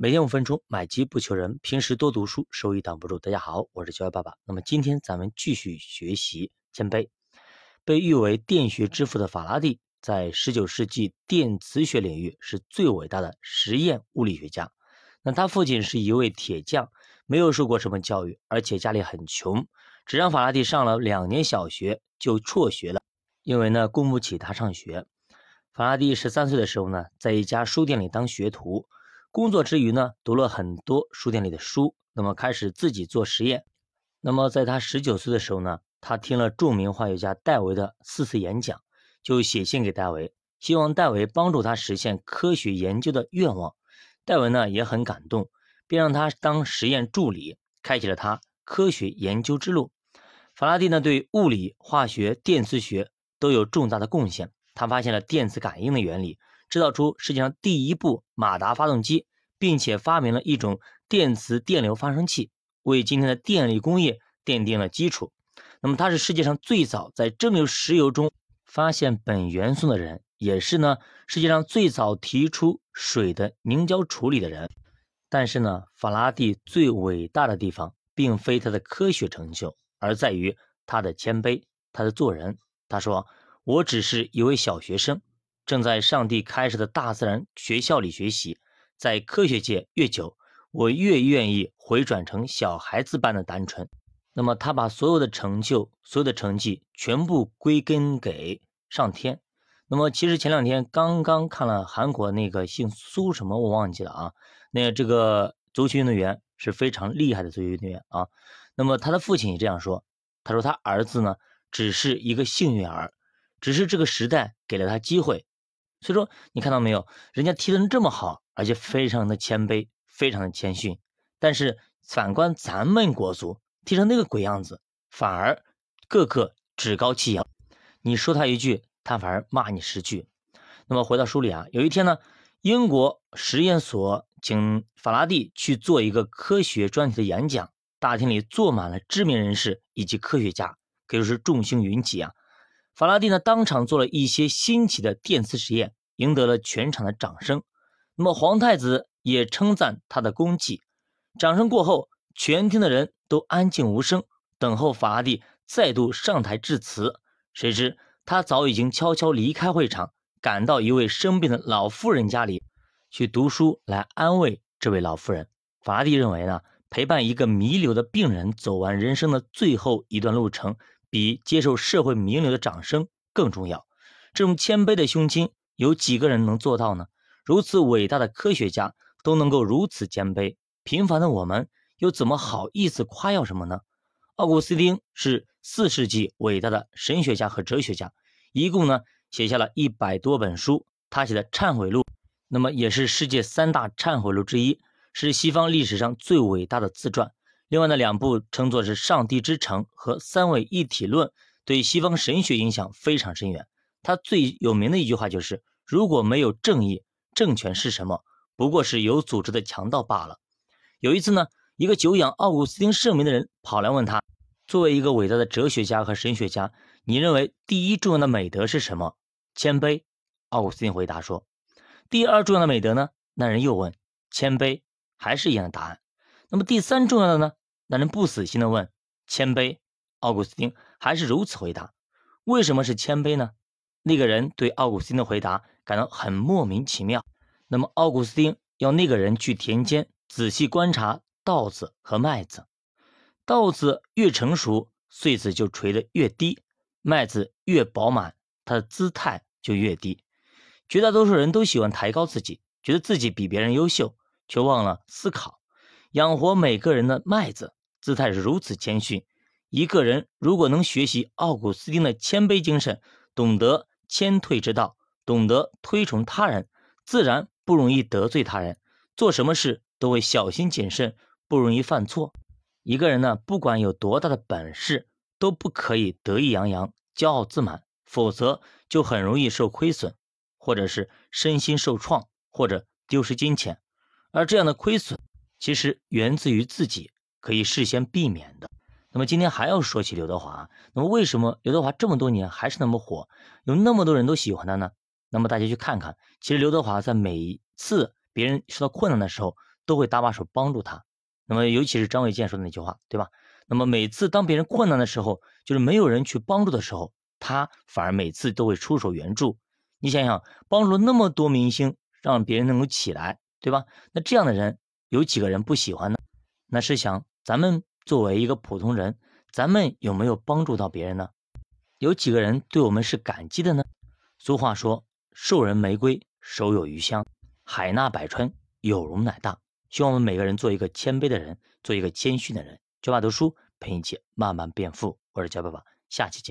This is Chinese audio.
每天五分钟，买机不求人，平时多读书，收益挡不住。大家好，我是教育爸爸。那么今天咱们继续学习谦卑。被誉为电学之父的法拉第，在十九世纪电磁学领域是最伟大的实验物理学家。那他父亲是一位铁匠，没有受过什么教育，而且家里很穷，只让法拉第上了两年小学就辍学了，因为呢供不起他上学。法拉第十三岁的时候呢，在一家书店里当学徒。工作之余呢，读了很多书店里的书，那么开始自己做实验。那么在他十九岁的时候呢，他听了著名化学家戴维的四次演讲，就写信给戴维，希望戴维帮助他实现科学研究的愿望。戴维呢也很感动，便让他当实验助理，开启了他科学研究之路。法拉第呢对物理、化学、电磁学都有重大的贡献，他发现了电磁感应的原理。制造出世界上第一部马达发动机，并且发明了一种电磁电流发生器，为今天的电力工业奠定了基础。那么，他是世界上最早在蒸馏石油中发现苯元素的人，也是呢世界上最早提出水的凝胶处理的人。但是呢，法拉第最伟大的地方，并非他的科学成就，而在于他的谦卑，他的做人。他说：“我只是一位小学生。”正在上帝开设的大自然学校里学习，在科学界越久，我越愿意回转成小孩子般的单纯。那么，他把所有的成就、所有的成绩全部归根给上天。那么，其实前两天刚刚看了韩国那个姓苏什么我忘记了啊，那这个足球运动员是非常厉害的足球运动员啊。那么他的父亲也这样说，他说他儿子呢只是一个幸运儿，只是这个时代给了他机会。所以说，你看到没有？人家踢得这么好，而且非常的谦卑，非常的谦逊。但是反观咱们国足，踢成那个鬼样子，反而个个趾高气扬。你说他一句，他反而骂你十句。那么回到书里啊，有一天呢，英国实验所请法拉第去做一个科学专题的演讲，大厅里坐满了知名人士以及科学家，可以说是众星云集啊。法拉第呢，当场做了一些新奇的电磁实验，赢得了全场的掌声。那么皇太子也称赞他的功绩。掌声过后，全厅的人都安静无声，等候法拉第再度上台致辞。谁知他早已经悄悄离开会场，赶到一位生病的老妇人家里去读书，来安慰这位老妇人。法拉第认为呢，陪伴一个弥留的病人走完人生的最后一段路程。比接受社会名流的掌声更重要。这种谦卑的胸襟，有几个人能做到呢？如此伟大的科学家都能够如此谦卑，平凡的我们又怎么好意思夸耀什么呢？奥古斯丁是四世纪伟大的神学家和哲学家，一共呢写下了一百多本书。他写的《忏悔录》，那么也是世界三大忏悔录之一，是西方历史上最伟大的自传。另外的两部称作是《上帝之城》和《三位一体论》，对西方神学影响非常深远。他最有名的一句话就是：“如果没有正义，政权是什么？不过是有组织的强盗罢了。”有一次呢，一个久仰奥古斯丁盛名的人跑来问他：“作为一个伟大的哲学家和神学家，你认为第一重要的美德是什么？”谦卑。奥古斯丁回答说：“第二重要的美德呢？”那人又问：“谦卑。”还是一样的答案。那么第三重要的呢？那人不死心的问：“谦卑。”奥古斯丁还是如此回答。为什么是谦卑呢？那个人对奥古斯丁的回答感到很莫名其妙。那么奥古斯丁要那个人去田间仔细观察稻子和麦子，稻子越成熟，穗子就垂得越低；麦子越饱满，它的姿态就越低。绝大多数人都喜欢抬高自己，觉得自己比别人优秀，却忘了思考。养活每个人的麦子，姿态是如此谦逊。一个人如果能学习奥古斯丁的谦卑精神，懂得谦退之道，懂得推崇他人，自然不容易得罪他人。做什么事都会小心谨慎，不容易犯错。一个人呢，不管有多大的本事，都不可以得意洋洋、骄傲自满，否则就很容易受亏损，或者是身心受创，或者丢失金钱。而这样的亏损。其实源自于自己可以事先避免的。那么今天还要说起刘德华，那么为什么刘德华这么多年还是那么火，有那么多人都喜欢他呢？那么大家去看看，其实刘德华在每一次别人受到困难的时候，都会搭把手帮助他。那么，尤其是张卫健说的那句话，对吧？那么每次当别人困难的时候，就是没有人去帮助的时候，他反而每次都会出手援助。你想想，帮助了那么多明星，让别人能够起来，对吧？那这样的人有几个人不喜欢呢？那是想，咱们作为一个普通人，咱们有没有帮助到别人呢？有几个人对我们是感激的呢？俗话说：“授人玫瑰，手有余香；海纳百川，有容乃大。”希望我们每个人做一个谦卑的人，做一个谦逊的人。教爸读书陪你一起慢慢变富，我是教爸爸，下期见。